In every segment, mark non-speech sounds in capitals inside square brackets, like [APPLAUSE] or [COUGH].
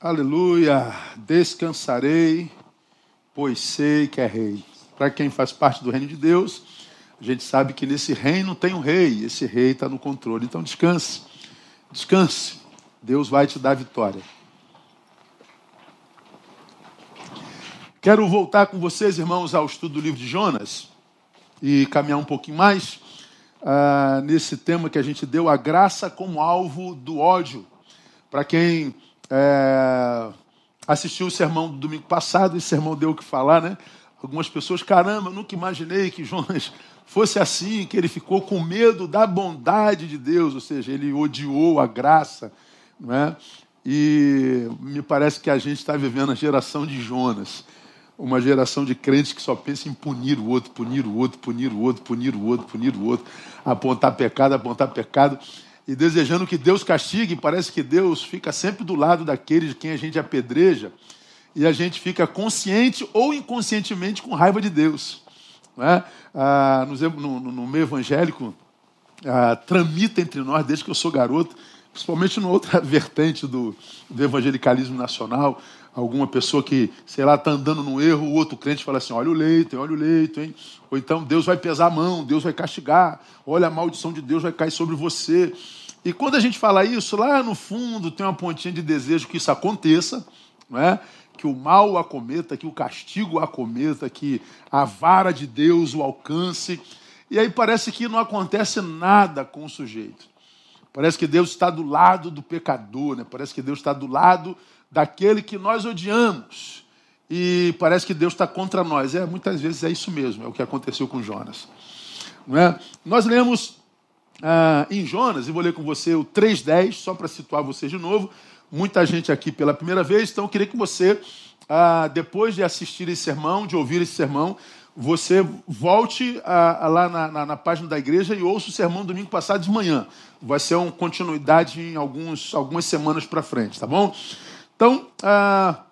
Aleluia! Descansarei, pois sei que é rei. Para quem faz parte do reino de Deus, a gente sabe que nesse reino tem um rei, esse rei está no controle. Então descanse, descanse. Deus vai te dar vitória. Quero voltar com vocês, irmãos, ao estudo do livro de Jonas e caminhar um pouquinho mais uh, nesse tema que a gente deu, a graça como alvo do ódio. Para quem é, assistiu o sermão do domingo passado, esse sermão deu o que falar, né? Algumas pessoas, caramba, nunca imaginei que Jonas [LAUGHS] fosse assim, que ele ficou com medo da bondade de Deus, ou seja, ele odiou a graça, não é? E me parece que a gente está vivendo a geração de Jonas, uma geração de crentes que só pensa em punir o outro, punir o outro, punir o outro, punir o outro, punir o outro, apontar pecado, apontar pecado e desejando que Deus castigue, parece que Deus fica sempre do lado daquele de quem a gente apedreja, e a gente fica consciente ou inconscientemente com raiva de Deus. É? Ah, no, no, no, meio evangélico, ah, tramita entre nós, desde que eu sou garoto, principalmente numa outra [LAUGHS] vertente do, do evangelicalismo nacional, alguma pessoa que, sei lá, está andando num erro, o outro crente fala assim: olha o leito, olha o leito, hein? Ou então Deus vai pesar a mão, Deus vai castigar, olha a maldição de Deus vai cair sobre você. E quando a gente fala isso, lá no fundo tem uma pontinha de desejo que isso aconteça, não é? que o mal acometa, que o castigo acometa, que a vara de Deus o alcance. E aí parece que não acontece nada com o sujeito. Parece que Deus está do lado do pecador, né? parece que Deus está do lado daquele que nós odiamos. E parece que Deus está contra nós. É, muitas vezes é isso mesmo, é o que aconteceu com Jonas. Não é? Nós lemos ah, em Jonas, e vou ler com você o 3.10, só para situar você de novo. Muita gente aqui pela primeira vez, então eu queria que você, ah, depois de assistir esse sermão, de ouvir esse sermão, você volte ah, lá na, na, na, página da igreja e ouça o sermão domingo passado de manhã. Vai ser uma continuidade em alguns, algumas semanas para frente, tá bom? Então, ah,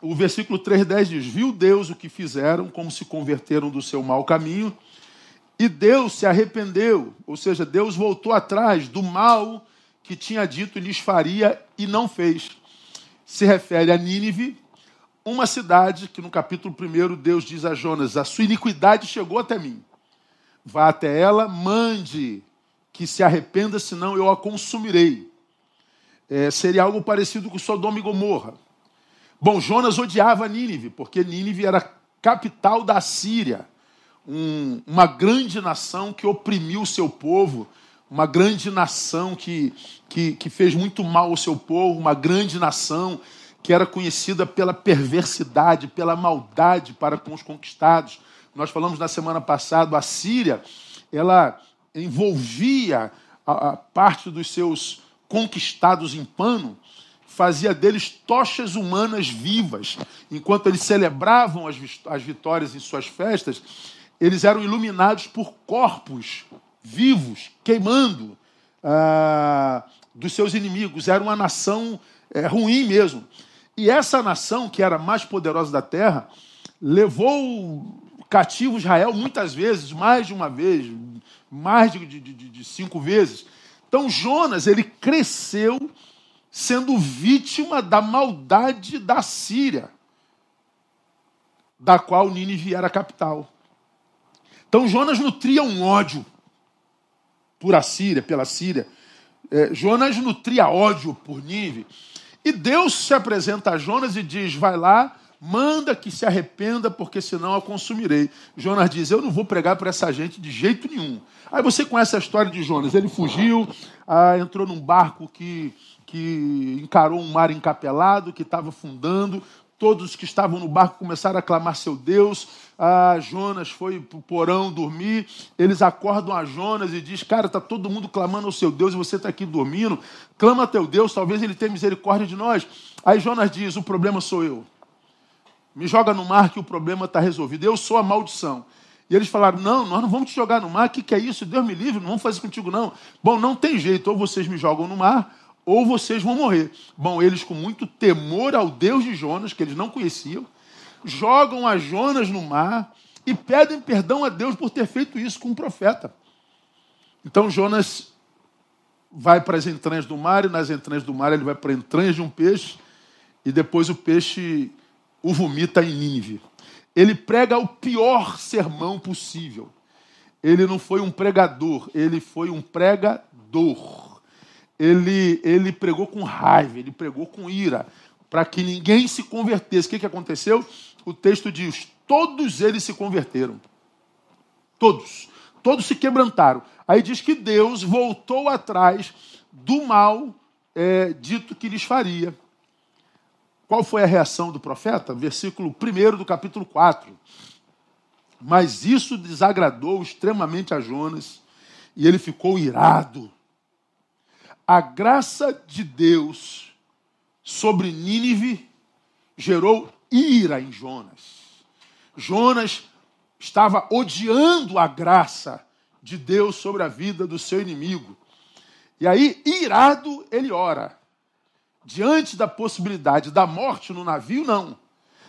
o versículo 3,10 diz: Viu Deus o que fizeram, como se converteram do seu mau caminho e Deus se arrependeu, ou seja, Deus voltou atrás do mal que tinha dito lhes faria e não fez. Se refere a Nínive, uma cidade que no capítulo 1 Deus diz a Jonas: A sua iniquidade chegou até mim. Vá até ela, mande que se arrependa, senão eu a consumirei. É, seria algo parecido com Sodoma e Gomorra. Bom, Jonas odiava Nínive, porque Nínive era capital da Síria um, uma grande nação que oprimiu o seu povo, uma grande nação que, que, que fez muito mal ao seu povo, uma grande nação que era conhecida pela perversidade, pela maldade para com os conquistados. Nós falamos na semana passada, a Síria, ela envolvia a, a parte dos seus conquistados em pano, fazia deles tochas humanas vivas. Enquanto eles celebravam as, as vitórias em suas festas, eles eram iluminados por corpos vivos, queimando ah, dos seus inimigos. Era uma nação é, ruim mesmo. E essa nação, que era a mais poderosa da terra, levou cativo Israel muitas vezes, mais de uma vez, mais de, de, de, de cinco vezes. Então Jonas, ele cresceu sendo vítima da maldade da Síria, da qual Nínive era capital. Então Jonas nutria um ódio por a Síria, pela Síria. É, Jonas nutria ódio por Nínive. E Deus se apresenta a Jonas e diz: vai lá, manda que se arrependa, porque senão a consumirei. Jonas diz: eu não vou pregar para essa gente de jeito nenhum. Aí você conhece a história de Jonas. Ele fugiu, ah, entrou num barco que, que encarou um mar encapelado, que estava afundando. Todos que estavam no barco começaram a clamar seu Deus. Ah, Jonas foi para o porão dormir. Eles acordam a Jonas e diz: Cara, está todo mundo clamando ao seu Deus e você está aqui dormindo. Clama teu Deus, talvez ele tenha misericórdia de nós. Aí Jonas diz: O problema sou eu. Me joga no mar que o problema está resolvido. Eu sou a maldição. E eles falaram: Não, nós não vamos te jogar no mar. O que, que é isso? Deus me livre, não vamos fazer contigo, não. Bom, não tem jeito. Ou vocês me jogam no mar, ou vocês vão morrer. Bom, eles, com muito temor ao Deus de Jonas, que eles não conheciam, jogam a Jonas no mar e pedem perdão a Deus por ter feito isso com um profeta. Então Jonas vai para as entranhas do mar, e nas entranhas do mar ele vai para entranhas de um peixe, e depois o peixe o vomita em Nínive. Ele prega o pior sermão possível. Ele não foi um pregador, ele foi um pregador. Ele, ele pregou com raiva, ele pregou com ira, para que ninguém se convertesse. O que, que aconteceu? O texto diz: todos eles se converteram. Todos. Todos se quebrantaram. Aí diz que Deus voltou atrás do mal é, dito que lhes faria. Qual foi a reação do profeta? Versículo 1 do capítulo 4. Mas isso desagradou extremamente a Jonas e ele ficou irado. A graça de Deus sobre Nínive gerou ira em Jonas. Jonas estava odiando a graça de Deus sobre a vida do seu inimigo. E aí, irado, ele ora diante da possibilidade da morte no navio, não.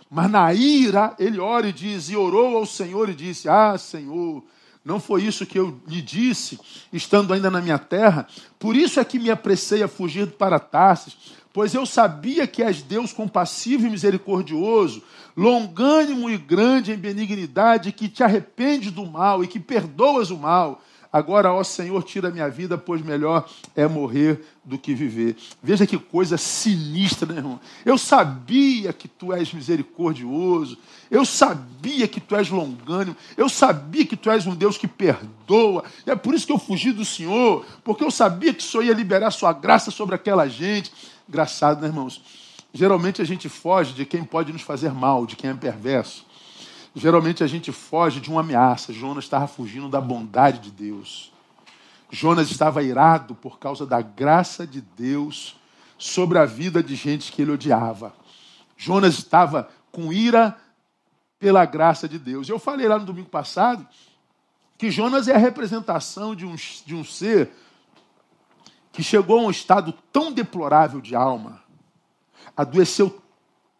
Mas na ira, ele ora e diz, e orou ao Senhor e disse: Ah, Senhor, não foi isso que eu lhe disse, estando ainda na minha terra? Por isso é que me apressei a fugir para Tarsis, pois eu sabia que és Deus compassivo e misericordioso, longânimo e grande em benignidade, que te arrepende do mal e que perdoas o mal Agora, ó Senhor, tira minha vida, pois melhor é morrer do que viver. Veja que coisa sinistra, né, irmão? Eu sabia que tu és misericordioso, eu sabia que tu és longânimo, eu sabia que tu és um Deus que perdoa. É por isso que eu fugi do Senhor, porque eu sabia que o Senhor ia liberar sua graça sobre aquela gente. Engraçado, né, irmãos? Geralmente a gente foge de quem pode nos fazer mal, de quem é perverso. Geralmente a gente foge de uma ameaça. Jonas estava fugindo da bondade de Deus. Jonas estava irado por causa da graça de Deus sobre a vida de gente que ele odiava. Jonas estava com ira pela graça de Deus. Eu falei lá no domingo passado que Jonas é a representação de um, de um ser que chegou a um estado tão deplorável de alma, adoeceu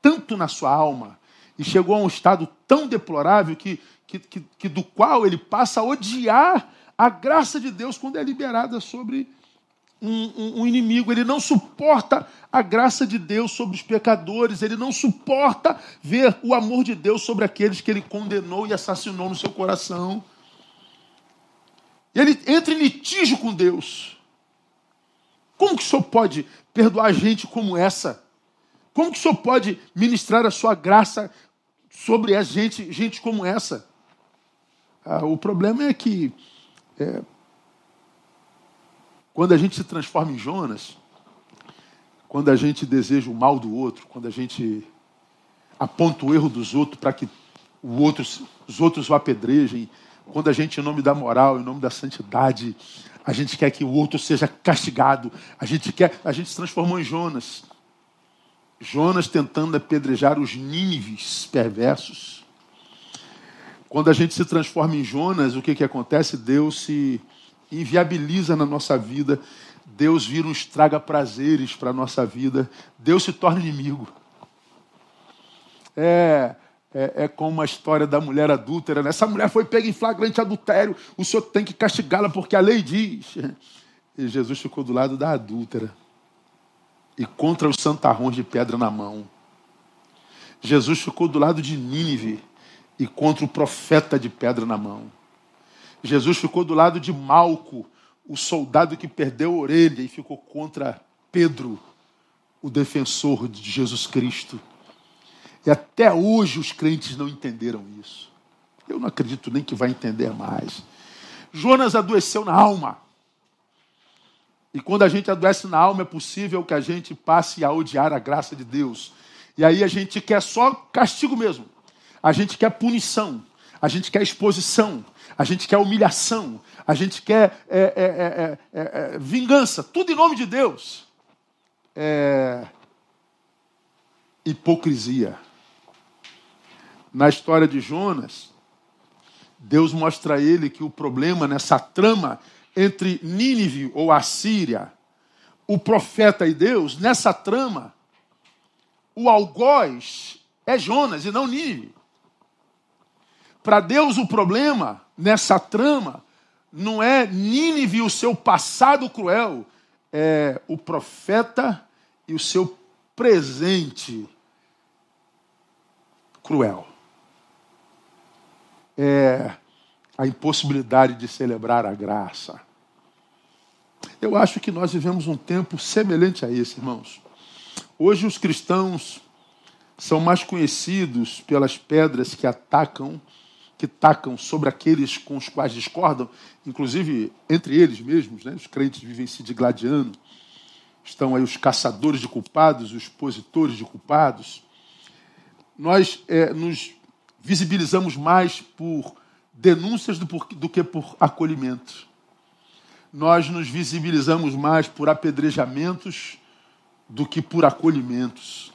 tanto na sua alma, e chegou a um estado tão deplorável que, que, que, que do qual ele passa a odiar a graça de Deus quando é liberada sobre um, um, um, inimigo. Ele não suporta a graça de Deus sobre os pecadores, ele não suporta ver o amor de Deus sobre aqueles que ele condenou e assassinou no seu coração. Ele entra em litígio com Deus. Como que o senhor pode perdoar gente como essa? Como que o senhor pode ministrar a sua graça sobre a gente, gente como essa. Ah, o problema é que é, quando a gente se transforma em Jonas, quando a gente deseja o mal do outro, quando a gente aponta o erro dos outros para que outro, os outros o apedrejem, quando a gente, em nome da moral, em nome da santidade, a gente quer que o outro seja castigado, a gente quer, a gente se transformou em Jonas. Jonas tentando apedrejar os nínives perversos. Quando a gente se transforma em Jonas, o que, que acontece? Deus se inviabiliza na nossa vida, Deus vira um estraga-prazeres para a nossa vida, Deus se torna inimigo. É, é, é, como a história da mulher adúltera. Né? Essa mulher foi pega em flagrante adultério, o senhor tem que castigá-la porque a lei diz. E Jesus ficou do lado da adúltera e contra os santarrões de pedra na mão. Jesus ficou do lado de Nínive e contra o profeta de pedra na mão. Jesus ficou do lado de Malco, o soldado que perdeu a orelha e ficou contra Pedro, o defensor de Jesus Cristo. E até hoje os crentes não entenderam isso. Eu não acredito nem que vai entender mais. Jonas adoeceu na alma. E quando a gente adoece na alma, é possível que a gente passe a odiar a graça de Deus. E aí a gente quer só castigo mesmo. A gente quer punição. A gente quer exposição. A gente quer humilhação. A gente quer é, é, é, é, é vingança. Tudo em nome de Deus. É hipocrisia. Na história de Jonas, Deus mostra a ele que o problema nessa trama entre Nínive ou Assíria, o profeta e Deus, nessa trama, o algoz é Jonas e não Nínive. Para Deus, o problema nessa trama não é Nínive e o seu passado cruel, é o profeta e o seu presente cruel. É a impossibilidade de celebrar a graça. Eu acho que nós vivemos um tempo semelhante a esse, irmãos. Hoje os cristãos são mais conhecidos pelas pedras que atacam, que tacam sobre aqueles com os quais discordam, inclusive entre eles mesmos, né? os crentes vivem se digladiando. Estão aí os caçadores de culpados, os expositores de culpados. Nós é, nos visibilizamos mais por denúncias do, do que por acolhimento. Nós nos visibilizamos mais por apedrejamentos do que por acolhimentos.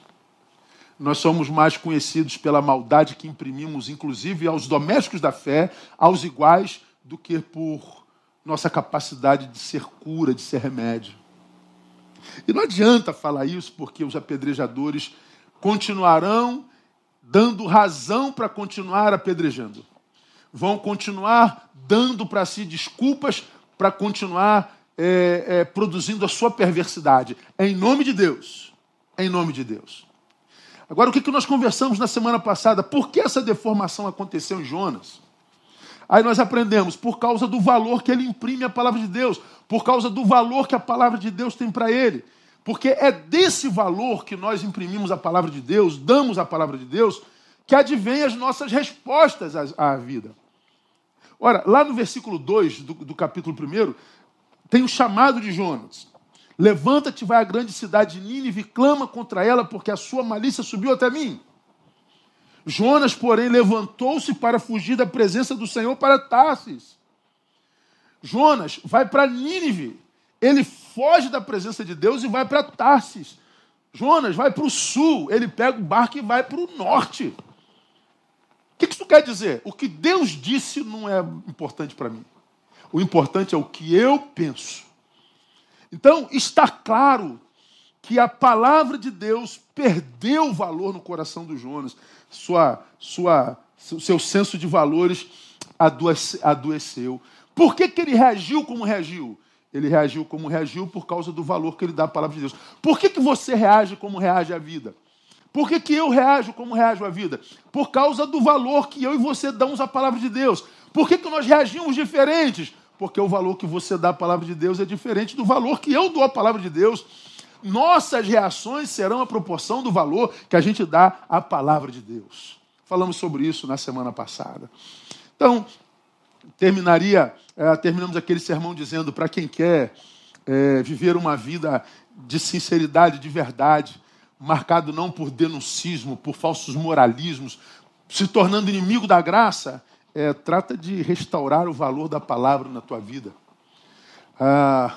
Nós somos mais conhecidos pela maldade que imprimimos, inclusive aos domésticos da fé, aos iguais, do que por nossa capacidade de ser cura, de ser remédio. E não adianta falar isso, porque os apedrejadores continuarão dando razão para continuar apedrejando. Vão continuar dando para si desculpas para continuar é, é, produzindo a sua perversidade. É em nome de Deus. É em nome de Deus. Agora, o que, que nós conversamos na semana passada? Por que essa deformação aconteceu em Jonas? Aí nós aprendemos, por causa do valor que ele imprime à palavra de Deus, por causa do valor que a palavra de Deus tem para ele. Porque é desse valor que nós imprimimos a palavra de Deus, damos a palavra de Deus, que advém as nossas respostas à, à vida. Ora, lá no versículo 2 do, do capítulo 1, tem o chamado de Jonas. Levanta-te, vai à grande cidade de Nínive clama contra ela, porque a sua malícia subiu até mim. Jonas, porém, levantou-se para fugir da presença do Senhor para Tarsis. Jonas vai para Nínive. Ele foge da presença de Deus e vai para Tarsis. Jonas vai para o sul. Ele pega o barco e vai para o norte. O que isso quer dizer? O que Deus disse não é importante para mim. O importante é o que eu penso. Então, está claro que a palavra de Deus perdeu valor no coração do Jonas. Sua, sua, seu senso de valores adoeceu. Por que, que ele reagiu como reagiu? Ele reagiu como reagiu por causa do valor que ele dá à palavra de Deus. Por que, que você reage como reage à vida? Por que, que eu reajo como reajo à vida? Por causa do valor que eu e você damos à palavra de Deus. Por que, que nós reagimos diferentes? Porque o valor que você dá à palavra de Deus é diferente do valor que eu dou à palavra de Deus. Nossas reações serão a proporção do valor que a gente dá à palavra de Deus. Falamos sobre isso na semana passada. Então, terminaria, é, terminamos aquele sermão dizendo para quem quer é, viver uma vida de sinceridade, de verdade, marcado não por denuncismo, por falsos moralismos, se tornando inimigo da graça, é, trata de restaurar o valor da palavra na tua vida. Ah,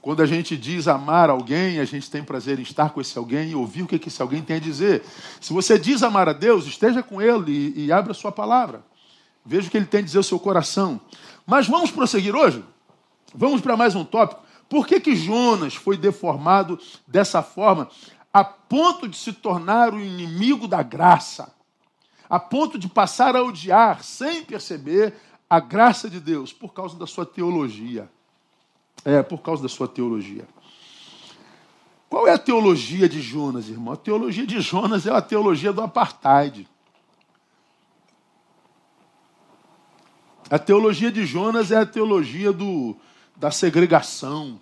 quando a gente diz amar alguém, a gente tem prazer em estar com esse alguém e ouvir o que esse alguém tem a dizer. Se você diz amar a Deus, esteja com Ele e, e abra a sua palavra. Veja o que Ele tem a dizer ao seu coração. Mas vamos prosseguir hoje? Vamos para mais um tópico. Por que, que Jonas foi deformado dessa forma, a ponto de se tornar o inimigo da graça? a ponto de passar a odiar, sem perceber, a graça de Deus, por causa da sua teologia. É, por causa da sua teologia. Qual é a teologia de Jonas, irmão? A teologia de Jonas é a teologia do apartheid. A teologia de Jonas é a teologia do, da segregação.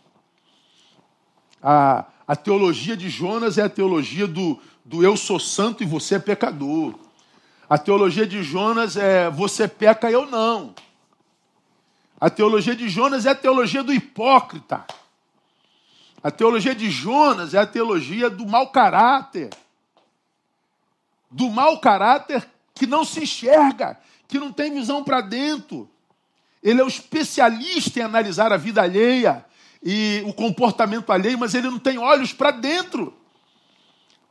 A, a teologia de Jonas é a teologia do, do eu sou santo e você é pecador. A teologia de Jonas é você peca eu não. A teologia de Jonas é a teologia do hipócrita. A teologia de Jonas é a teologia do mau caráter. Do mau caráter que não se enxerga, que não tem visão para dentro. Ele é o especialista em analisar a vida alheia e o comportamento alheio, mas ele não tem olhos para dentro.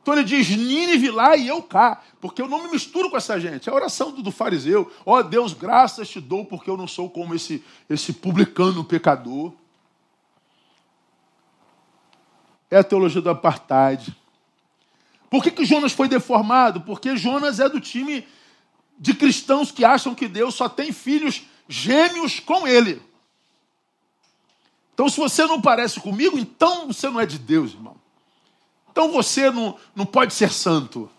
Então ele diz Nínive lá e eu cá, porque eu não me misturo com essa gente. É a oração do, do fariseu. Ó oh, Deus, graças te dou porque eu não sou como esse, esse publicano pecador. É a teologia do apartheid. Por que, que Jonas foi deformado? Porque Jonas é do time de cristãos que acham que Deus só tem filhos gêmeos com ele. Então, se você não parece comigo, então você não é de Deus, irmão. então você não, não pode ser santo.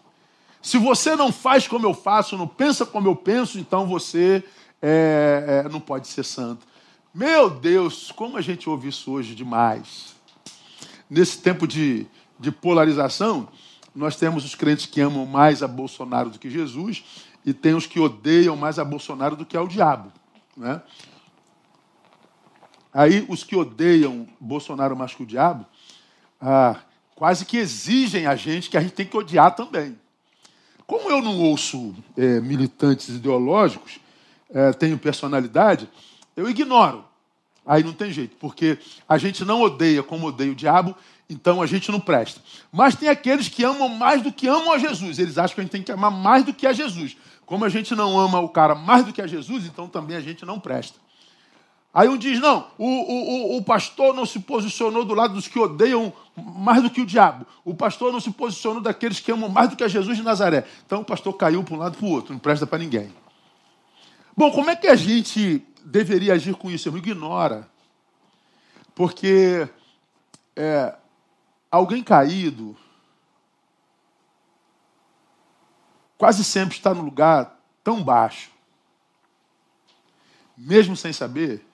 Se você não faz como eu faço, não pensa como eu penso, então você é, é, não pode ser santo. Meu Deus, como a gente ouve isso hoje demais. Nesse tempo de, de polarização, nós temos os crentes que amam mais a Bolsonaro do que Jesus e tem os que odeiam mais a Bolsonaro do que ao diabo. Né? Aí, os que odeiam Bolsonaro mais que o diabo, ah, quase que exigem a gente que a gente tem que odiar também. Como eu não ouço é, militantes ideológicos, é, tenho personalidade, eu ignoro. Aí não tem jeito, porque a gente não odeia como odeia o diabo, então a gente não presta. Mas tem aqueles que amam mais do que amam a Jesus. Eles acham que a gente tem que amar mais do que a Jesus. Como a gente não ama o cara mais do que a Jesus, então também a gente não presta. Aí um diz: não, o, o, o pastor não se posicionou do lado dos que odeiam mais do que o diabo. O pastor não se posicionou daqueles que amam mais do que a Jesus de Nazaré. Então o pastor caiu para um lado e para o outro, não presta para ninguém. Bom, como é que a gente deveria agir com isso? Eu ignora. Porque é, alguém caído quase sempre está no lugar tão baixo, mesmo sem saber,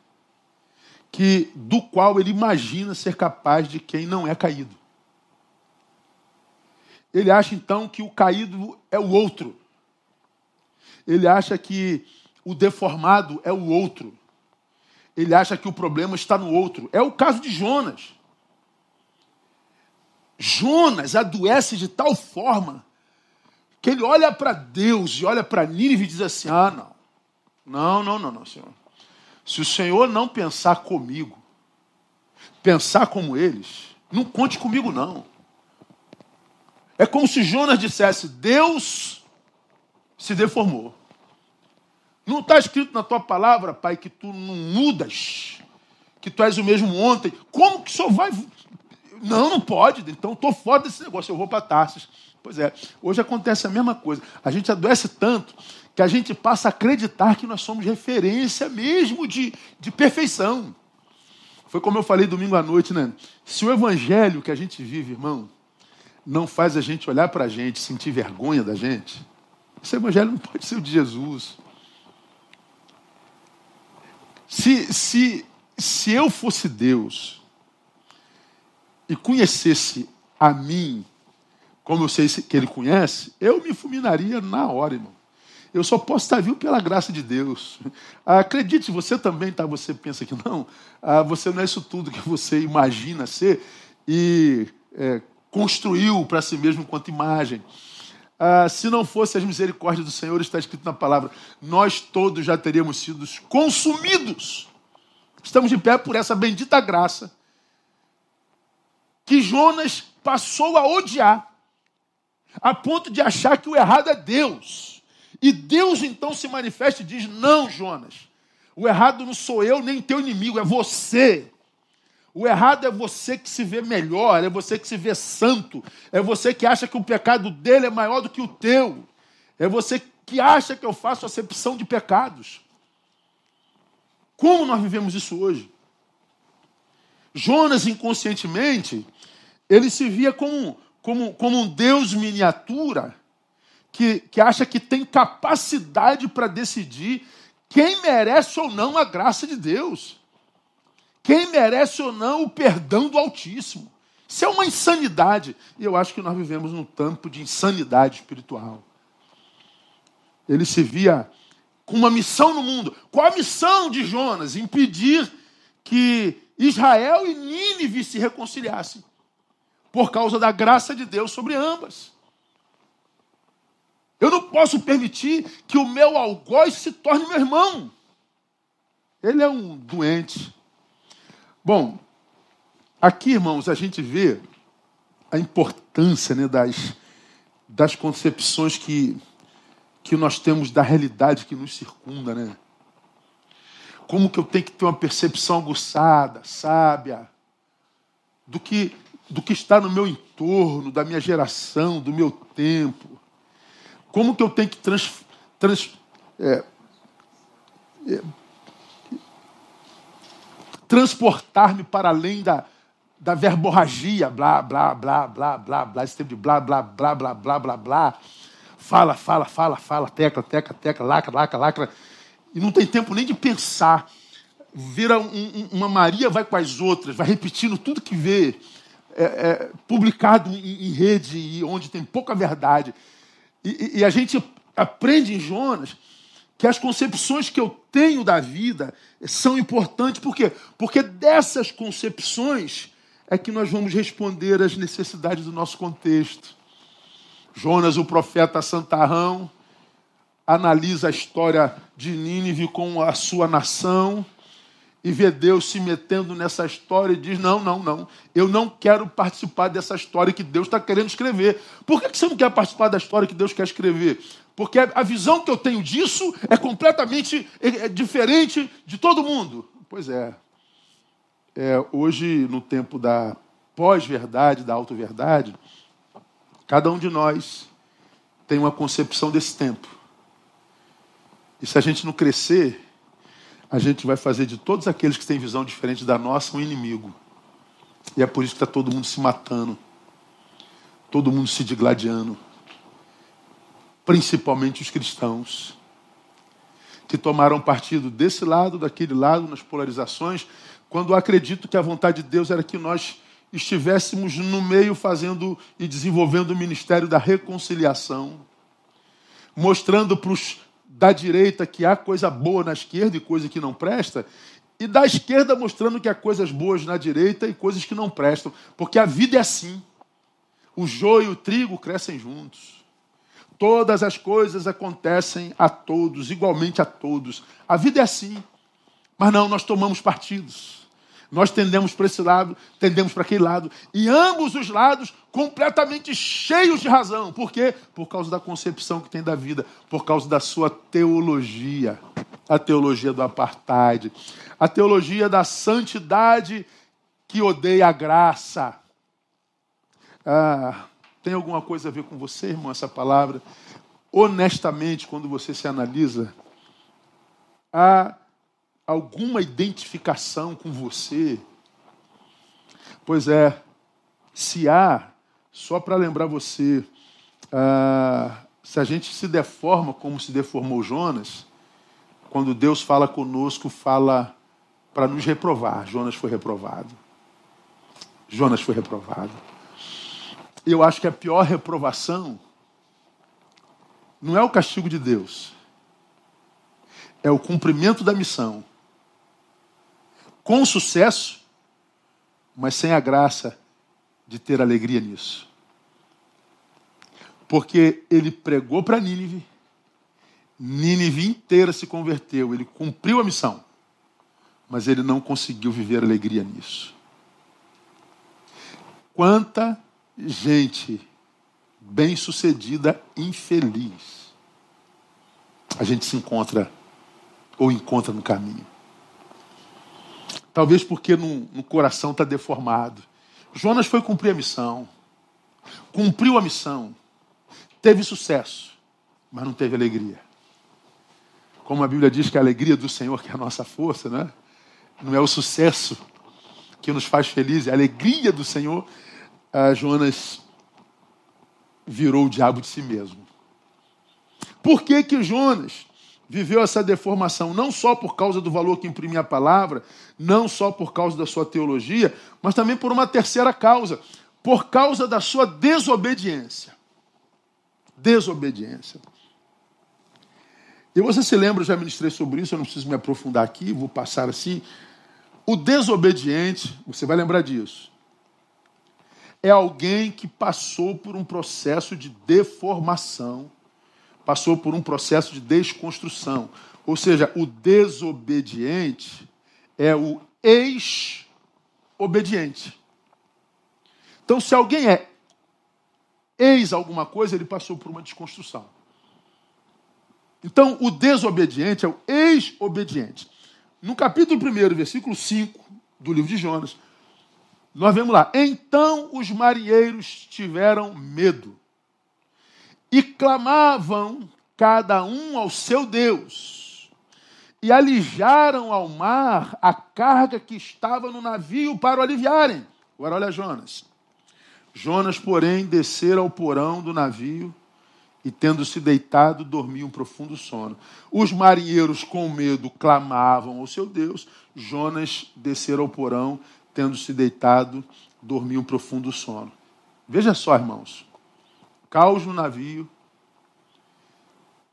que do qual ele imagina ser capaz de quem não é caído. Ele acha então que o caído é o outro. Ele acha que o deformado é o outro. Ele acha que o problema está no outro. É o caso de Jonas. Jonas adoece de tal forma que ele olha para Deus e olha para Nínive e diz assim: Ah, não. Não, não, não, não, Senhor. Se o Senhor não pensar comigo, pensar como eles, não conte comigo, não. É como se Jonas dissesse: Deus se deformou. Não está escrito na tua palavra, Pai, que tu não mudas, que tu és o mesmo ontem. Como que Senhor vai. Não, não pode. Então estou fora desse negócio, eu vou para Tarsis. Pois é, hoje acontece a mesma coisa. A gente adoece tanto que a gente passa a acreditar que nós somos referência mesmo de, de perfeição. Foi como eu falei domingo à noite, né? Se o evangelho que a gente vive, irmão, não faz a gente olhar para a gente, sentir vergonha da gente, esse evangelho não pode ser o de Jesus. Se, se, se eu fosse Deus e conhecesse a mim como eu sei que ele conhece, eu me fulminaria na hora, irmão. Eu só posso estar vivo pela graça de Deus. Acredite, você também, tá? Você pensa que não. Ah, você não é isso tudo que você imagina ser e é, construiu para si mesmo quanto imagem. Ah, se não fosse as misericórdias do Senhor, está escrito na palavra, nós todos já teríamos sido consumidos. Estamos de pé por essa bendita graça que Jonas passou a odiar a ponto de achar que o errado é Deus. E Deus então se manifesta e diz: Não, Jonas, o errado não sou eu nem teu inimigo, é você. O errado é você que se vê melhor, é você que se vê santo, é você que acha que o pecado dele é maior do que o teu, é você que acha que eu faço acepção de pecados. Como nós vivemos isso hoje? Jonas, inconscientemente, ele se via como como, como um Deus miniatura que, que acha que tem capacidade para decidir quem merece ou não a graça de Deus, quem merece ou não o perdão do Altíssimo. Isso é uma insanidade. E eu acho que nós vivemos num campo de insanidade espiritual. Ele se via com uma missão no mundo. Qual a missão de Jonas? Impedir que Israel e Nínive se reconciliassem por causa da graça de Deus sobre ambas. Eu não posso permitir que o meu algoz se torne meu irmão. Ele é um doente. Bom, aqui, irmãos, a gente vê a importância né, das, das concepções que, que nós temos da realidade que nos circunda, né? Como que eu tenho que ter uma percepção aguçada, sábia, do que do que está no meu entorno, da minha geração, do meu tempo. Como que eu tenho que trans, trans, é, é, transportar-me para além da, da verborragia, blá, blá, blá, blá, blá, blá, esse tempo de blá, blá, blá, blá, blá, blá, blá. Fala, fala, fala, fala, tecla, tecla, tecla, lacra, lacra, lacra. E não tem tempo nem de pensar. Vira um, um, uma Maria vai com as outras, vai repetindo tudo que vê, é, é, publicado em, em, rede e onde tem pouca verdade. E, e a gente aprende em Jonas que as concepções que eu tenho da vida são importantes. Por quê? Porque dessas concepções é que nós vamos responder às necessidades do nosso contexto. Jonas, o profeta santarrão, analisa a história de Nínive com a sua nação e vê Deus se metendo nessa história e diz: Não, não, não, eu não quero participar dessa história que Deus está querendo escrever. Por que você não quer participar da história que Deus quer escrever? Porque a visão que eu tenho disso é completamente é, é diferente de todo mundo. Pois é. é hoje, no tempo da pós-verdade, da auto-verdade, cada um de nós tem uma concepção desse tempo. E se a gente não crescer, a gente vai fazer de todos aqueles que têm visão diferente da nossa um inimigo. E é por isso que está todo mundo se matando, todo mundo se digladiando, principalmente os cristãos, que tomaram partido desse lado, daquele lado, nas polarizações, quando acredito que a vontade de Deus era que nós estivéssemos no meio fazendo e desenvolvendo o ministério da reconciliação, mostrando para os da direita que há coisa boa na esquerda e coisa que não presta, e da esquerda mostrando que há coisas boas na direita e coisas que não prestam, porque a vida é assim. O joio e o trigo crescem juntos. Todas as coisas acontecem a todos, igualmente a todos. A vida é assim. Mas não, nós tomamos partidos. Nós tendemos para esse lado, tendemos para aquele lado. E ambos os lados completamente cheios de razão. Por quê? Por causa da concepção que tem da vida, por causa da sua teologia. A teologia do apartheid, a teologia da santidade que odeia a graça. Ah, tem alguma coisa a ver com você, irmão, essa palavra? Honestamente, quando você se analisa, há alguma identificação com você? Pois é, se há, só para lembrar você, ah, se a gente se deforma como se deformou Jonas, quando Deus fala conosco, fala para nos reprovar. Jonas foi reprovado. Jonas foi reprovado. Eu acho que a pior reprovação não é o castigo de Deus, é o cumprimento da missão com sucesso, mas sem a graça de ter alegria nisso. Porque ele pregou para Nínive, Nínive inteira se converteu, ele cumpriu a missão, mas ele não conseguiu viver alegria nisso. Quanta gente bem-sucedida infeliz a gente se encontra ou encontra no caminho. Talvez porque no, no coração está deformado. Jonas foi cumprir a missão. Cumpriu a missão. Teve sucesso, mas não teve alegria. Como a Bíblia diz que a alegria do Senhor que é a nossa força, né? não é o sucesso que nos faz felizes, é a alegria do Senhor. Ah, Jonas virou o diabo de si mesmo. Por que que Jonas viveu essa deformação, não só por causa do valor que imprimia a palavra, não só por causa da sua teologia, mas também por uma terceira causa, por causa da sua desobediência. Desobediência. E você se lembra, eu já ministrei sobre isso, eu não preciso me aprofundar aqui, vou passar assim. O desobediente, você vai lembrar disso, é alguém que passou por um processo de deformação passou por um processo de desconstrução. Ou seja, o desobediente é o ex-obediente. Então, se alguém é ex alguma coisa, ele passou por uma desconstrução. Então, o desobediente é o ex-obediente. No capítulo 1, versículo 5 do livro de Jonas, nós vemos lá: Então os marinheiros tiveram medo e clamavam cada um ao seu Deus, e alijaram ao mar a carga que estava no navio para o aliviarem. Agora olha Jonas. Jonas, porém, descera ao porão do navio e, tendo se deitado, dormia um profundo sono. Os marinheiros, com medo, clamavam ao seu Deus. Jonas descera ao porão, tendo se deitado, dormia um profundo sono. Veja só, irmãos. Caos no navio,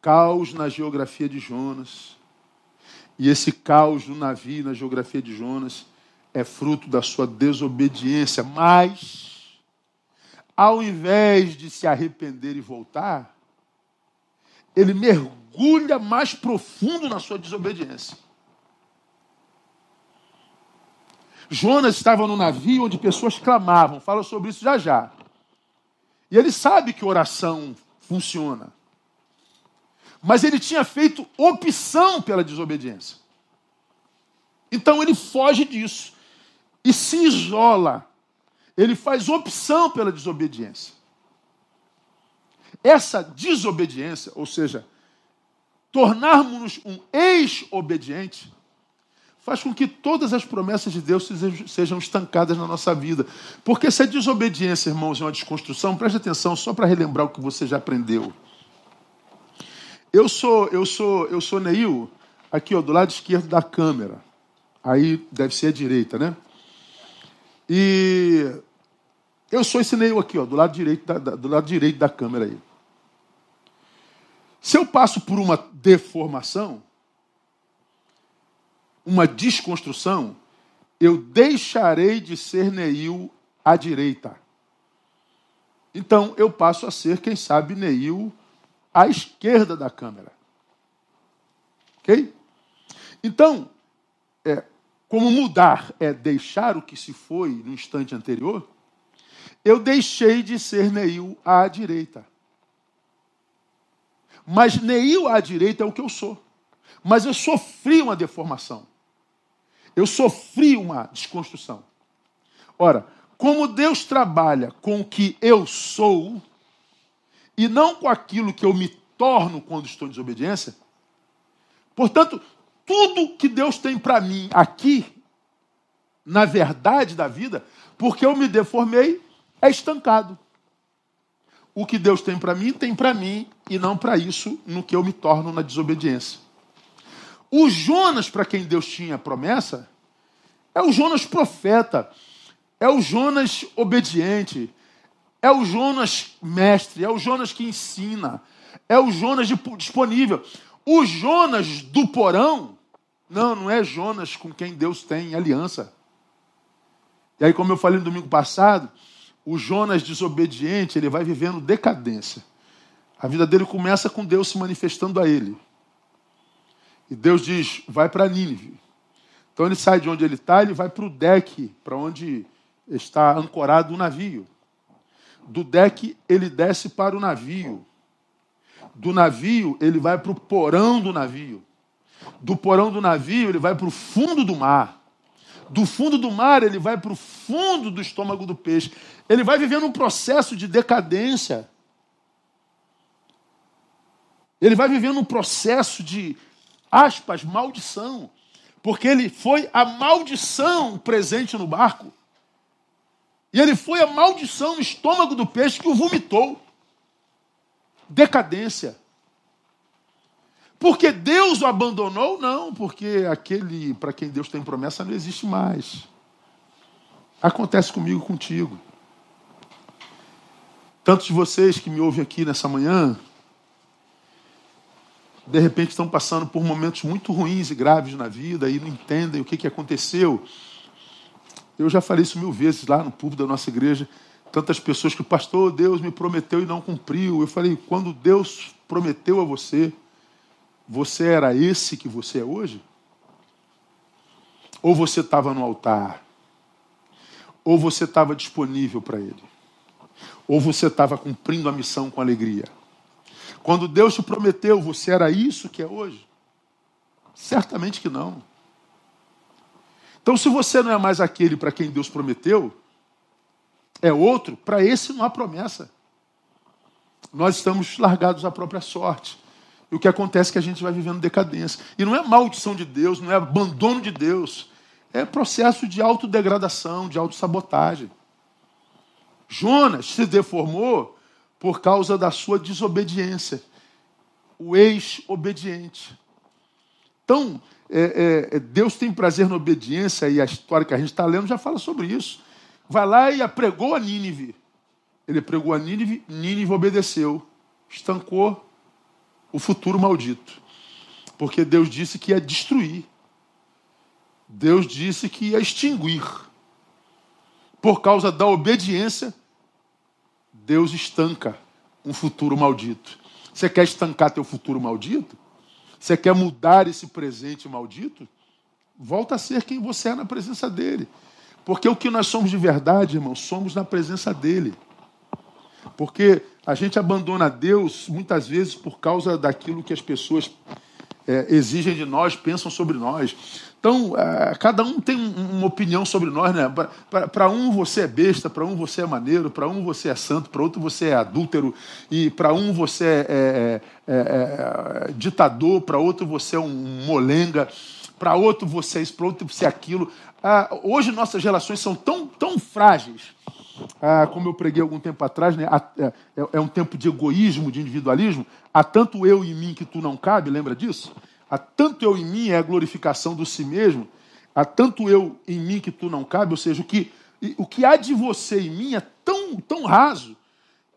caos na geografia de Jonas. E esse caos no navio, na geografia de Jonas, é fruto da sua desobediência. Mas, ao invés de se arrepender e voltar, ele mergulha mais profundo na sua desobediência. Jonas estava no navio onde pessoas clamavam, fala sobre isso já já. E ele sabe que oração funciona. Mas ele tinha feito opção pela desobediência. Então ele foge disso e se isola. Ele faz opção pela desobediência. Essa desobediência, ou seja, tornarmos-nos um ex-obediente, faz com que todas as promessas de Deus sejam estancadas na nossa vida. Porque se a desobediência, irmãos, é uma desconstrução, preste atenção só para relembrar o que você já aprendeu. Eu sou, eu sou, eu sou Neil, aqui ó, do lado esquerdo da câmera. Aí deve ser a direita, né? E eu sou esse Neil aqui, ó, do lado direito da, do lado direito da câmera aí. Se eu passo por uma deformação, uma desconstrução, eu deixarei de ser Neil à direita. Então eu passo a ser, quem sabe, Neil à esquerda da câmera. Ok? Então, é, como mudar é deixar o que se foi no instante anterior, eu deixei de ser Neil à direita. Mas Neil à direita é o que eu sou. Mas eu sofri uma deformação. Eu sofri uma desconstrução. Ora, como Deus trabalha com o que eu sou e não com aquilo que eu me torno quando estou em desobediência, portanto, tudo que Deus tem para mim aqui, na verdade da vida, porque eu me deformei, é estancado. O que Deus tem para mim, tem para mim, e não para isso no que eu me torno na desobediência. O Jonas, para quem Deus tinha promessa, é o Jonas profeta, é o Jonas obediente, é o Jonas mestre, é o Jonas que ensina, é o Jonas disponível. O Jonas do porão, não, não é Jonas com quem Deus tem aliança. E aí, como eu falei no domingo passado, o Jonas desobediente, ele vai vivendo decadência. A vida dele começa com Deus se manifestando a ele. E Deus diz: vai para Nínive. Então ele sai de onde ele está, ele vai para o deck, para onde está ancorado o navio. Do deck ele desce para o navio. Do navio ele vai para o porão do navio. Do porão do navio ele vai para o fundo do mar. Do fundo do mar ele vai para o fundo do estômago do peixe. Ele vai vivendo um processo de decadência. Ele vai vivendo um processo de aspas, maldição, porque ele foi a maldição presente no barco. E ele foi a maldição no estômago do peixe que o vomitou. Decadência. Porque Deus o abandonou? Não, porque aquele para quem Deus tem promessa não existe mais. Acontece comigo, contigo. Tantos de vocês que me ouvem aqui nessa manhã, de repente estão passando por momentos muito ruins e graves na vida e não entendem o que, que aconteceu. Eu já falei isso mil vezes lá no público da nossa igreja. Tantas pessoas que o pastor, Deus me prometeu e não cumpriu. Eu falei, quando Deus prometeu a você, você era esse que você é hoje? Ou você estava no altar? Ou você estava disponível para Ele? Ou você estava cumprindo a missão com alegria? Quando Deus te prometeu, você era isso que é hoje? Certamente que não. Então, se você não é mais aquele para quem Deus prometeu, é outro, para esse não há promessa. Nós estamos largados à própria sorte. E o que acontece é que a gente vai vivendo decadência. E não é maldição de Deus, não é abandono de Deus. É processo de autodegradação, de autossabotagem. Jonas se deformou por causa da sua desobediência. O ex-obediente. Então, é, é, Deus tem prazer na obediência, e a história que a gente está lendo já fala sobre isso. Vai lá e apregou a Nínive. Ele pregou a Nínive, Nínive obedeceu, estancou o futuro maldito. Porque Deus disse que ia destruir. Deus disse que ia extinguir. Por causa da obediência, Deus estanca um futuro maldito. Você quer estancar teu futuro maldito? Você quer mudar esse presente maldito? Volta a ser quem você é na presença dele. Porque o que nós somos de verdade, irmão, somos na presença dele. Porque a gente abandona Deus muitas vezes por causa daquilo que as pessoas é, exigem de nós, pensam sobre nós. Então, é, cada um tem uma opinião sobre nós, né? Para um você é besta, para um você é maneiro, para um você é santo, para outro você é adúltero, e para um você é, é, é, é ditador, para outro você é um molenga, para outro você é isso, para outro você é aquilo. Ah, hoje nossas relações são tão, tão frágeis, ah, como eu preguei algum tempo atrás, né? É, é, um tempo de egoísmo, de individualismo. Há tanto eu em mim que tu não cabe, lembra disso? Há tanto eu em mim é a glorificação do si mesmo, há tanto eu em mim que tu não cabe, ou seja, o que, o que há de você em mim é tão, tão raso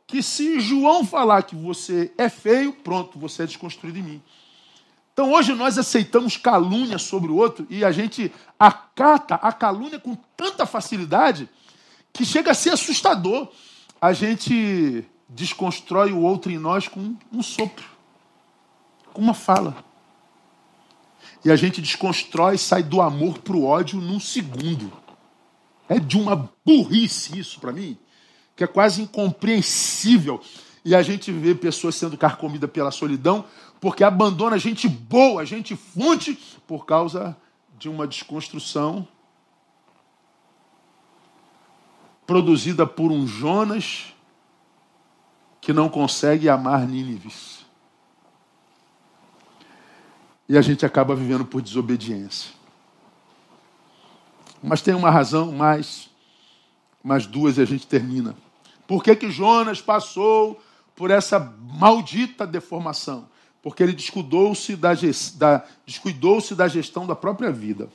que se João falar que você é feio, pronto, você é desconstruído em mim. Então hoje nós aceitamos calúnia sobre o outro e a gente acata a calúnia com tanta facilidade que chega a ser assustador. A gente desconstrói o outro em nós com um sopro, com uma fala. E a gente desconstrói, sai do amor para o ódio num segundo. É de uma burrice isso para mim, que é quase incompreensível. E a gente vê pessoas sendo carcomidas pela solidão, porque abandona gente boa, gente fonte, por causa de uma desconstrução produzida por um Jonas que não consegue amar Nínives. E a gente acaba vivendo por desobediência. Mas tem uma razão mais, mais duas e a gente termina. Por que, que Jonas passou por essa maldita deformação? Porque ele descuidou-se da, da, descuidou da gestão da própria vida.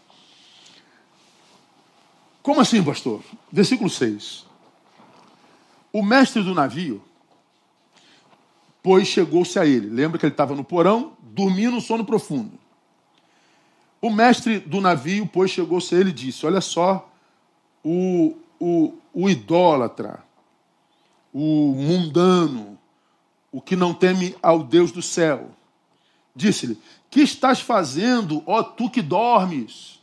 Como assim, pastor? Versículo 6. O mestre do navio, pois chegou-se a ele. Lembra que ele estava no porão, dormia no sono profundo. O mestre do navio, pois, chegou-se a ele e disse: Olha só, o, o, o idólatra, o mundano, o que não teme ao Deus do céu, disse-lhe: Que estás fazendo, ó tu que dormes?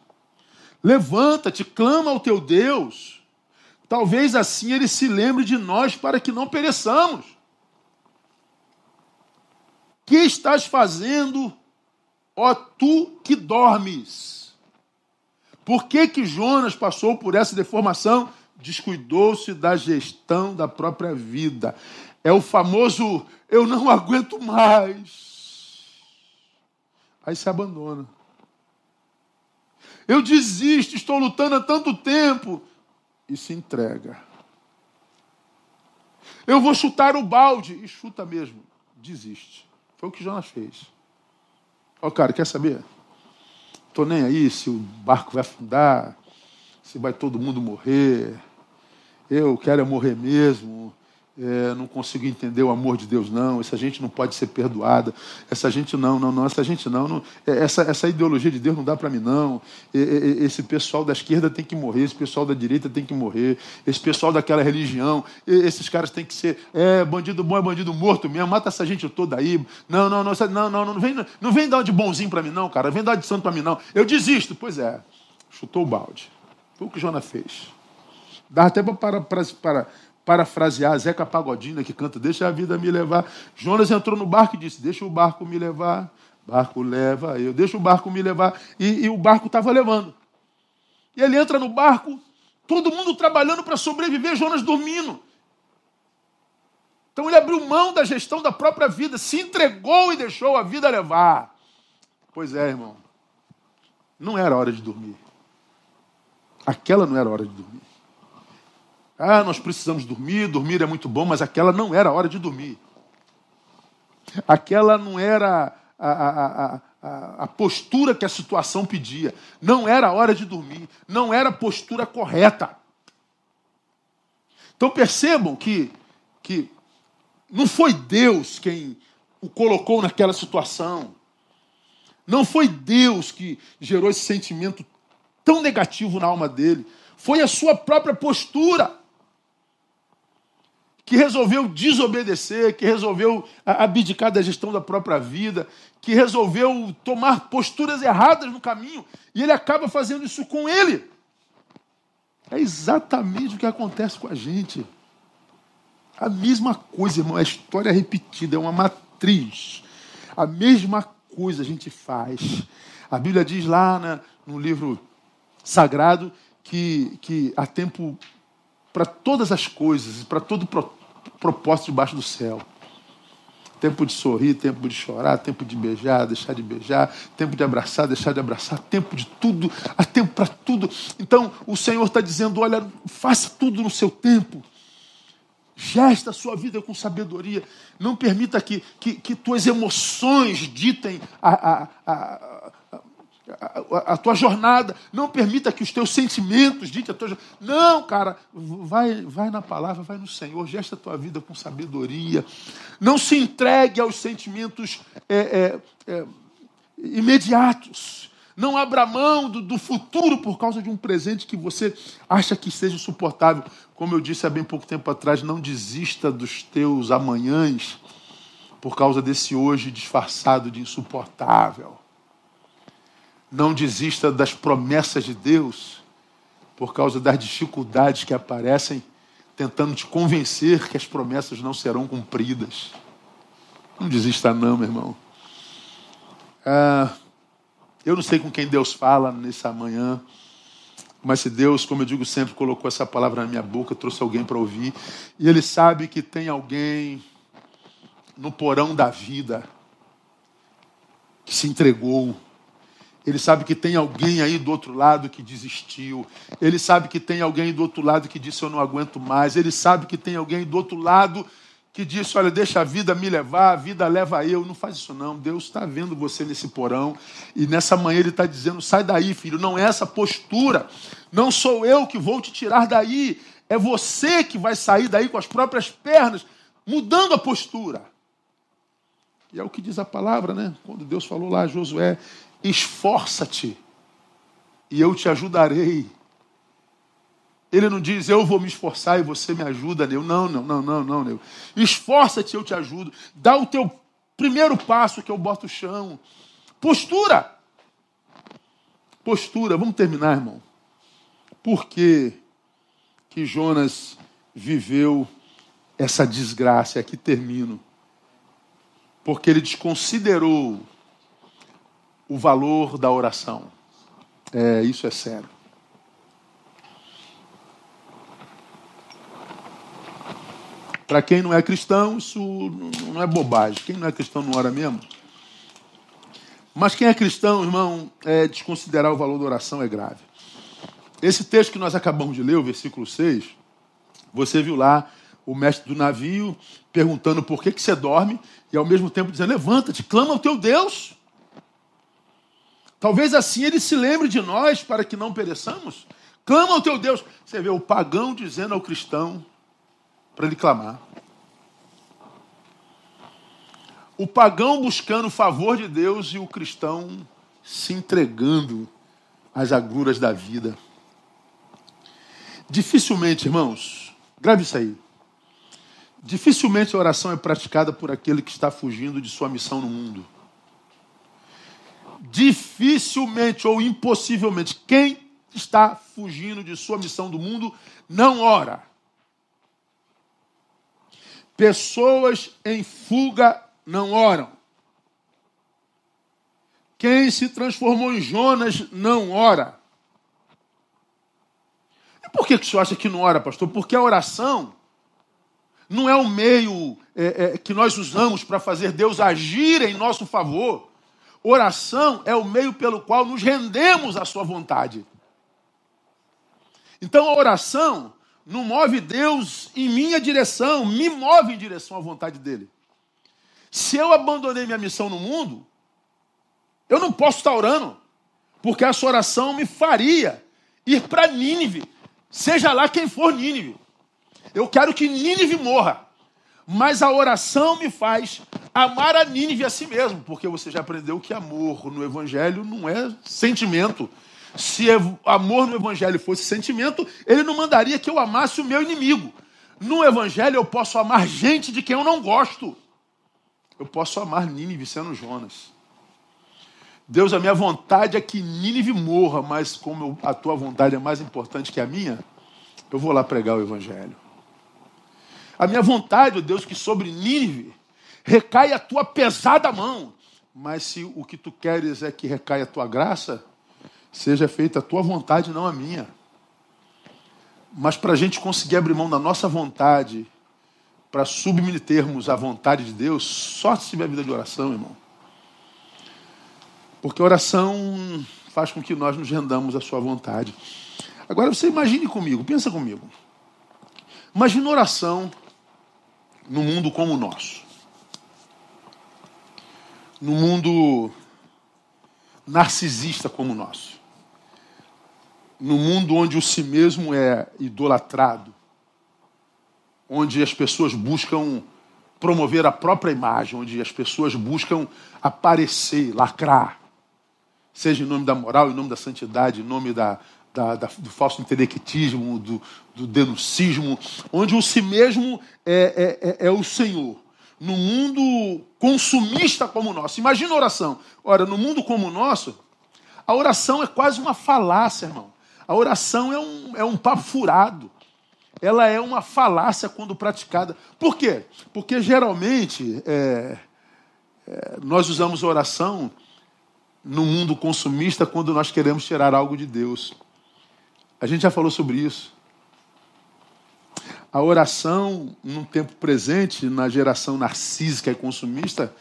Levanta-te, clama ao teu Deus. Talvez assim ele se lembre de nós para que não pereçamos que estás fazendo, ó tu que dormes? Por que, que Jonas passou por essa deformação? Descuidou-se da gestão da própria vida. É o famoso eu não aguento mais. Aí se abandona. Eu desisto, estou lutando há tanto tempo. E se entrega. Eu vou chutar o balde. E chuta mesmo. Desiste. Foi o que Jonas fez. Ó, cara, quer saber? Tô nem aí se o barco vai afundar, se vai todo mundo morrer. Eu quero é morrer mesmo é, não consigo entender o amor de Deus, não. Essa gente não pode ser perdoada. Essa gente não, não, não. Essa gente não. não é, essa, essa ideologia de Deus não dá para mim, não. Esse pessoal da esquerda tem que morrer. Esse pessoal da direita tem que morrer. Esse pessoal daquela religião, esses caras têm que ser. É, bandido bom é bandido morto mesmo. Mata essa gente toda aí. Não, não, não. Não, não, não, vem, não vem dar de bonzinho para mim, não, cara. Vem dar de santo para mim, não. Eu desisto. Pois é. Chutou o balde. Foi o que Jonas fez. Dá até para, para, para parafrasear Zeca Pagodinho, que canta Deixa a vida me levar. Jonas entrou no barco e disse: Deixa o barco me levar. Barco leva eu, deixa o barco me levar. E, e o barco estava levando. E ele entra no barco, todo mundo trabalhando para sobreviver, Jonas dormindo. Então ele abriu mão da gestão da própria vida, se entregou e deixou a vida levar. Pois é, irmão. Não era hora de dormir. Aquela não era hora de dormir. Ah, nós precisamos dormir, dormir é muito bom, mas aquela não era a hora de dormir. Aquela não era a, a, a, a, postura que a situação pedia. Não era a hora de dormir. Não era a postura correta. Então percebam que, que não foi Deus quem o colocou naquela situação. Não foi Deus que gerou esse sentimento tão negativo na alma dele. Foi a sua própria postura que resolveu desobedecer, que resolveu abdicar da gestão da própria vida, que resolveu tomar posturas erradas no caminho, e ele acaba fazendo isso com ele. É exatamente o que acontece com a gente. A mesma coisa, irmão, a história é repetida, é uma matriz. A mesma coisa a gente faz. A Bíblia diz lá na, no livro sagrado que, que há tempo para todas as coisas, para todo pro, propósito debaixo do céu. Tempo de sorrir, tempo de chorar, tempo de beijar, deixar de beijar, tempo de abraçar, deixar de abraçar, tempo de tudo, há tempo para tudo. Então o Senhor está dizendo: olha, faça tudo no seu tempo. Gesta a sua vida com sabedoria. Não permita que, que, que tuas emoções ditem a, a, a, a, tua jornada. Não permita que os teus sentimentos ditem a tua jornada. Não, cara, vai, vai na palavra, vai no Senhor, gesta a tua vida com sabedoria. Não se entregue aos sentimentos é, é, é, imediatos. Não abra mão do, do, futuro por causa de um presente que você acha que seja suportável. Como eu disse há bem pouco tempo atrás, não desista dos teus amanhãs por causa desse hoje disfarçado de insuportável. Não desista das promessas de Deus por causa das dificuldades que aparecem tentando te convencer que as promessas não serão cumpridas. Não desista, não, meu irmão. Ah, eu não sei com quem Deus fala nessa manhã, mas se Deus, como eu digo sempre, colocou essa palavra na minha boca, trouxe alguém para ouvir, e Ele sabe que tem alguém no porão da vida que se entregou ele sabe que tem alguém aí do outro lado que desistiu. Ele sabe que tem alguém do outro lado que disse: Eu não aguento mais. Ele sabe que tem alguém do outro lado que disse: Olha, deixa a vida me levar, a vida leva eu. Não faz isso, não. Deus está vendo você nesse porão. E nessa manhã Ele está dizendo: Sai daí, filho. Não é essa postura. Não sou eu que vou te tirar daí. É você que vai sair daí com as próprias pernas, mudando a postura. E é o que diz a palavra, né? Quando Deus falou lá a Josué: esforça-te e eu te ajudarei. Ele não diz, eu vou me esforçar e você me ajuda, Neu. Não, não, não, não, não, Neu. Esforça-te, eu te ajudo. Dá o teu primeiro passo que eu boto o chão. Postura. Postura. Vamos terminar, irmão. Por que, que Jonas viveu essa desgraça? Aqui termino. Porque ele desconsiderou o valor da oração. É, isso é sério. Para quem não é cristão, isso não é bobagem. Quem não é cristão não ora mesmo. Mas quem é cristão, irmão, é desconsiderar o valor da oração é grave. Esse texto que nós acabamos de ler, o versículo 6, você viu lá o mestre do navio perguntando por que, que você dorme e ao mesmo tempo dizendo: levanta-te, clama ao teu Deus. Talvez assim ele se lembre de nós para que não pereçamos. Clama ao teu Deus. Você vê o pagão dizendo ao cristão para ele clamar. O pagão buscando o favor de Deus e o cristão se entregando às agruras da vida. Dificilmente, irmãos, grave isso aí. Dificilmente a oração é praticada por aquele que está fugindo de sua missão no mundo dificilmente ou impossivelmente, quem está fugindo de sua missão do mundo não ora. Pessoas em fuga não oram. Quem se transformou em Jonas não ora. E por que, que o senhor acha que não ora, pastor? Porque a oração não é o meio é, é, que nós usamos para fazer Deus agir em nosso favor. Oração é o meio pelo qual nos rendemos à sua vontade. Então a oração não move Deus em minha direção, me move em direção à vontade dele. Se eu abandonei minha missão no mundo, eu não posso estar orando, porque essa oração me faria ir para Nínive, seja lá quem for Nínive. Eu quero que Nínive morra, mas a oração me faz amar a Nínive a si mesmo, porque você já aprendeu que amor no Evangelho não é sentimento, se amor no Evangelho fosse sentimento, ele não mandaria que eu amasse o meu inimigo. No Evangelho eu posso amar gente de quem eu não gosto. Eu posso amar Nínive sendo Jonas. Deus, a minha vontade é que Nínive morra, mas como a tua vontade é mais importante que a minha, eu vou lá pregar o Evangelho. A minha vontade, ó Deus, que sobre Nínive recai a tua pesada mão, mas se o que tu queres é que recaia a tua graça, seja feita a tua vontade, não a minha. Mas para a gente conseguir abrir mão da nossa vontade, para submetermos à vontade de Deus, só se tiver vida de oração, irmão. Porque a oração faz com que nós nos rendamos à sua vontade. Agora você imagine comigo, pensa comigo. Imagina oração no mundo como o nosso. No mundo narcisista como o nosso. No mundo onde o si mesmo é idolatrado, onde as pessoas buscam promover a própria imagem, onde as pessoas buscam aparecer, lacrar, seja em nome da moral, em nome da santidade, em nome da, da, da, do falso intelectismo, do, do denuncismo, onde o si mesmo é, é, é, é, o Senhor. No mundo consumista como o nosso. Imagina a oração. Ora, no mundo como o nosso, a oração é quase uma falácia, irmão. A oração é um, é um papo furado. Ela é uma falácia quando praticada. Por quê? Porque geralmente é, é, nós usamos oração no mundo consumista quando nós queremos tirar algo de Deus. A gente já falou sobre isso. A oração, no tempo presente, na geração narcísica e consumista,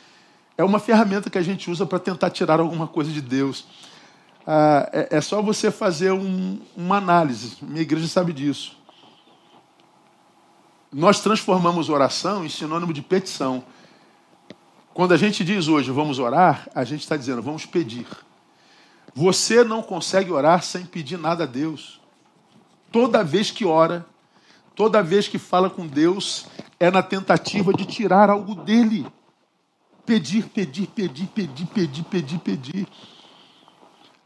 é uma ferramenta que a gente usa para tentar tirar alguma coisa de Deus ah, é, é, só você fazer um, uma análise. Minha igreja sabe disso. Nós transformamos oração em sinônimo de petição. Quando a gente diz hoje vamos orar, a gente está dizendo vamos pedir. Você não consegue orar sem pedir nada a Deus. Toda vez que ora, toda vez que fala com Deus, é na tentativa de tirar algo dele. Pedir, pedir, pedir, pedir, pedir, pedir, pedir.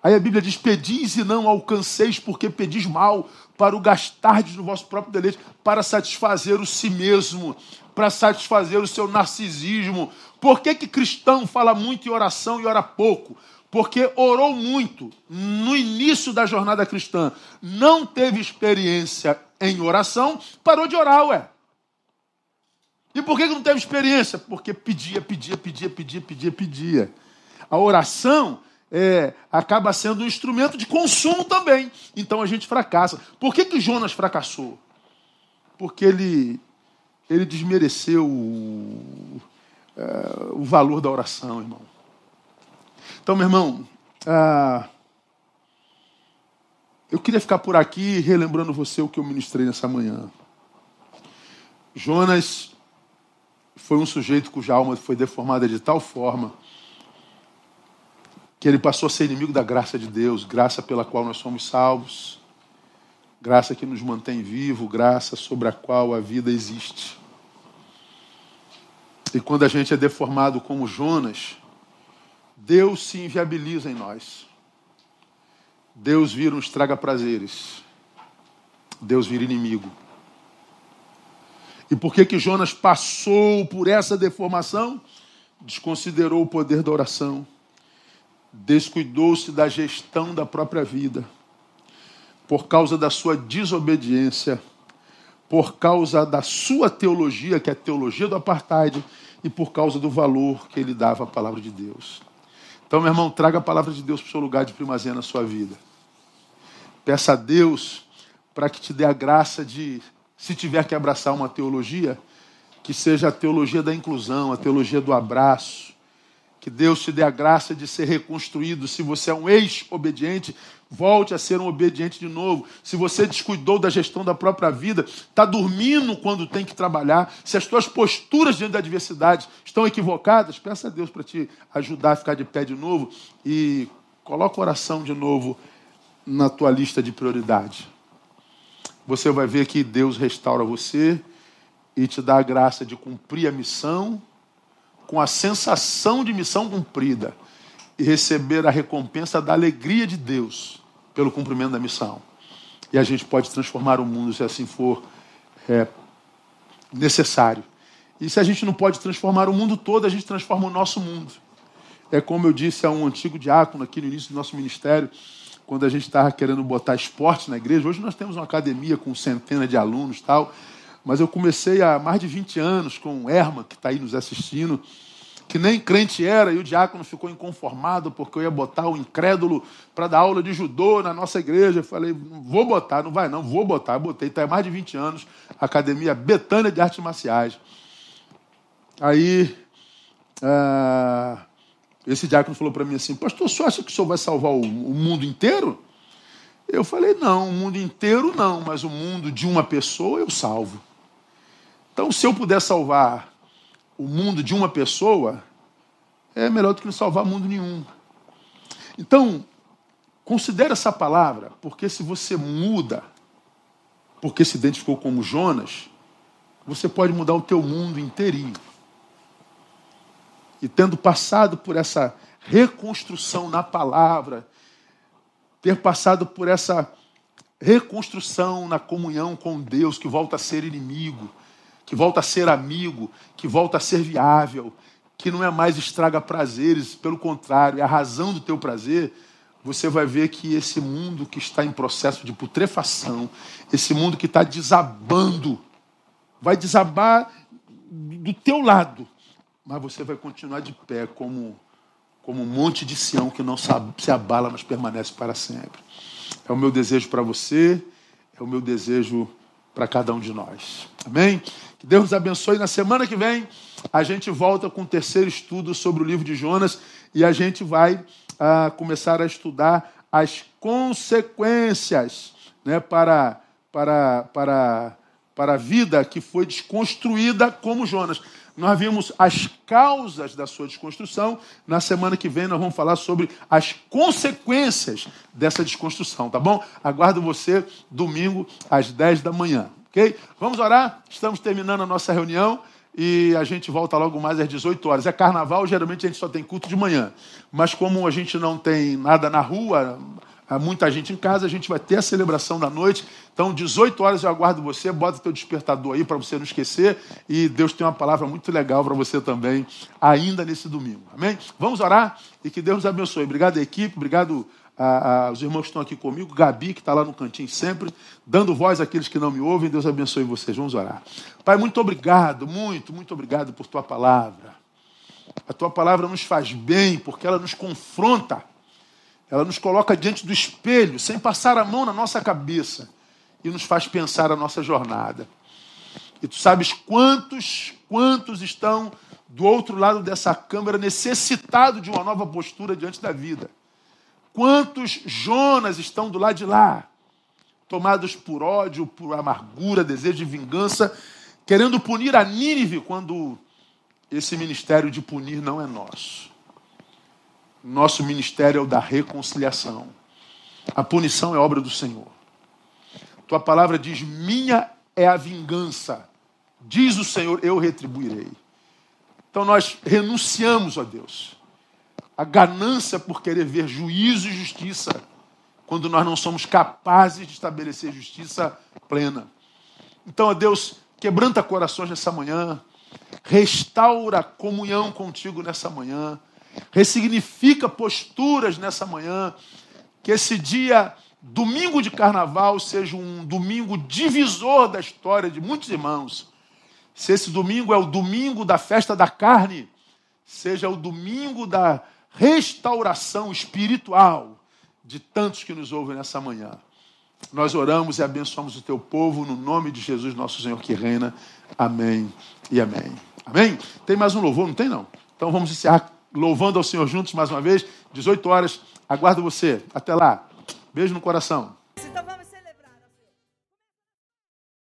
Aí a Bíblia diz: Pedis e não alcanceis, porque pedis mal, para o gastardes no vosso próprio deleite, para satisfazer o si mesmo, para satisfazer o seu narcisismo. Por que, que cristão fala muito em oração e ora pouco? Porque orou muito no início da jornada cristã, não teve experiência em oração, parou de orar, ué. E por que, não teve experiência? Porque pedia, pedia, pedia, pedia, pedia, pedia. A oração é, acaba sendo um instrumento de consumo também. Então a gente fracassa. Por que, que Jonas fracassou? Porque ele, ele desmereceu o, é, o valor da oração, irmão. Então, meu irmão, ah, eu queria ficar por aqui relembrando você o que eu ministrei nessa manhã. Jonas foi um sujeito cuja alma foi deformada de tal forma que ele passou a ser inimigo da graça de Deus, graça pela qual nós somos salvos, graça que nos mantém vivo, graça sobre a qual a vida existe. E quando a gente é deformado como Jonas, Deus se inviabiliza em nós. Deus vira um estraga-prazeres. Deus vira inimigo. E por que que Jonas passou por essa deformação? Desconsiderou o poder da oração descuidou-se da gestão da própria vida, por causa da sua desobediência, por causa da sua teologia, que é a teologia do apartheid, e por causa do valor que ele dava à palavra de Deus. Então, meu irmão, traga a palavra de Deus para o seu lugar de primazia na sua vida. Peça a Deus para que te dê a graça de, se tiver que abraçar uma teologia, que seja a teologia da inclusão, a teologia do abraço, Que Deus te dê a graça de ser reconstruído. Se você é um ex-obediente, volte a ser um obediente de novo. Se você descuidou da gestão da própria vida, está dormindo quando tem que trabalhar, se as suas posturas diante da adversidade estão equivocadas, peça a Deus para te ajudar a ficar de pé de novo e coloca oração de novo na tua lista de prioridade. Você vai ver que Deus restaura você e te dá a graça de cumprir a missão com a sensação de missão cumprida e receber a recompensa da alegria de Deus pelo cumprimento da missão. E a gente pode transformar o mundo se assim for é, necessário. E se a gente não pode transformar o mundo todo, a gente transforma o nosso mundo. É como eu disse a um antigo diácono aqui no início do nosso ministério, quando a gente estava querendo botar esporte na igreja. Hoje nós temos uma academia com centenas de alunos tal. Mas eu comecei há mais de 20 anos com o Erma, que está aí nos assistindo, que nem crente era, e o diácono ficou inconformado porque eu ia botar o incrédulo para dar aula de judô na nossa igreja. Eu falei, vou botar, não vai não, vou botar. Eu botei, está há mais de 20 anos, Academia Betânia de Artes Marciais. Aí, ah, esse diácono falou para mim assim, pastor, você acha que o senhor vai salvar o, o mundo inteiro? Eu falei, não, o mundo inteiro não, mas o mundo de uma pessoa eu salvo. Então, se eu puder salvar o mundo de uma pessoa, é melhor do que não salvar mundo nenhum. Então, considere essa palavra, porque se você muda, porque se identificou como Jonas, você pode mudar o teu mundo inteirinho. E tendo passado por essa reconstrução na palavra, ter passado por essa reconstrução na comunhão com Deus, que volta a ser inimigo, que volta a ser amigo, que volta a ser viável, que não é mais estraga prazeres, pelo contrário, é a razão do teu prazer, você vai ver que esse mundo que está em processo de putrefação, esse mundo que está desabando, vai desabar do teu lado, mas você vai continuar de pé como, como um monte de Sião que não se abala, mas permanece para sempre. É o meu desejo para você, é o meu desejo para cada um de nós. Amém? Que Deus nos abençoe. Na semana que vem, a gente volta com o terceiro estudo sobre o livro de Jonas e a gente vai ah, começar a estudar as consequências né, para, para, para, para a vida que foi desconstruída como Jonas. Nós vimos as causas da sua desconstrução. Na semana que vem nós vamos falar sobre as consequências dessa desconstrução, tá bom? Aguardo você domingo às 10 da manhã, ok? Vamos orar? Estamos terminando a nossa reunião e a gente volta logo mais às 18 horas. É carnaval, geralmente a gente só tem culto de manhã. Mas como a gente não tem nada na rua, há muita gente em casa, a gente vai ter a celebração da noite. Então, 18 horas eu aguardo você, bota teu despertador aí para você não esquecer. E Deus tem uma palavra muito legal para você também, ainda nesse domingo. Amém? Vamos orar e que Deus nos abençoe. Obrigado, equipe, obrigado aos irmãos que estão aqui comigo, Gabi, que está lá no cantinho sempre, dando voz àqueles que não me ouvem. Deus abençoe vocês. Vamos orar. Pai, muito obrigado, muito, muito obrigado por tua palavra. A tua palavra nos faz bem, porque ela nos confronta ela nos coloca diante do espelho, sem passar a mão na nossa cabeça, e nos faz pensar a nossa jornada. E tu sabes quantos, quantos estão do outro lado dessa câmara necessitados de uma nova postura diante da vida. Quantos Jonas estão do lado de lá, tomados por ódio, por amargura, desejo de vingança, querendo punir a Nínive quando esse ministério de punir não é nosso. Nosso ministério é o da reconciliação. A punição é obra do Senhor. Tua palavra diz: Minha é a vingança. Diz o Senhor: Eu retribuirei. Então nós renunciamos a Deus. A ganância por querer ver juízo e justiça, quando nós não somos capazes de estabelecer justiça plena. Então, ó Deus, quebranta corações nessa manhã, restaura comunhão contigo nessa manhã ressignifica posturas nessa manhã, que esse dia, domingo de carnaval, seja um domingo divisor da história de muitos irmãos. Se esse domingo é o domingo da festa da carne, seja o domingo da restauração espiritual de tantos que nos ouvem nessa manhã. Nós oramos e abençoamos o teu povo no nome de Jesus, nosso Senhor que reina. Amém e amém. Amém? Tem mais um louvor? Não tem, não? Então vamos encerrar louvando ao Senhor juntos mais uma vez. 18 horas, aguardo você. Até lá. Beijo no coração.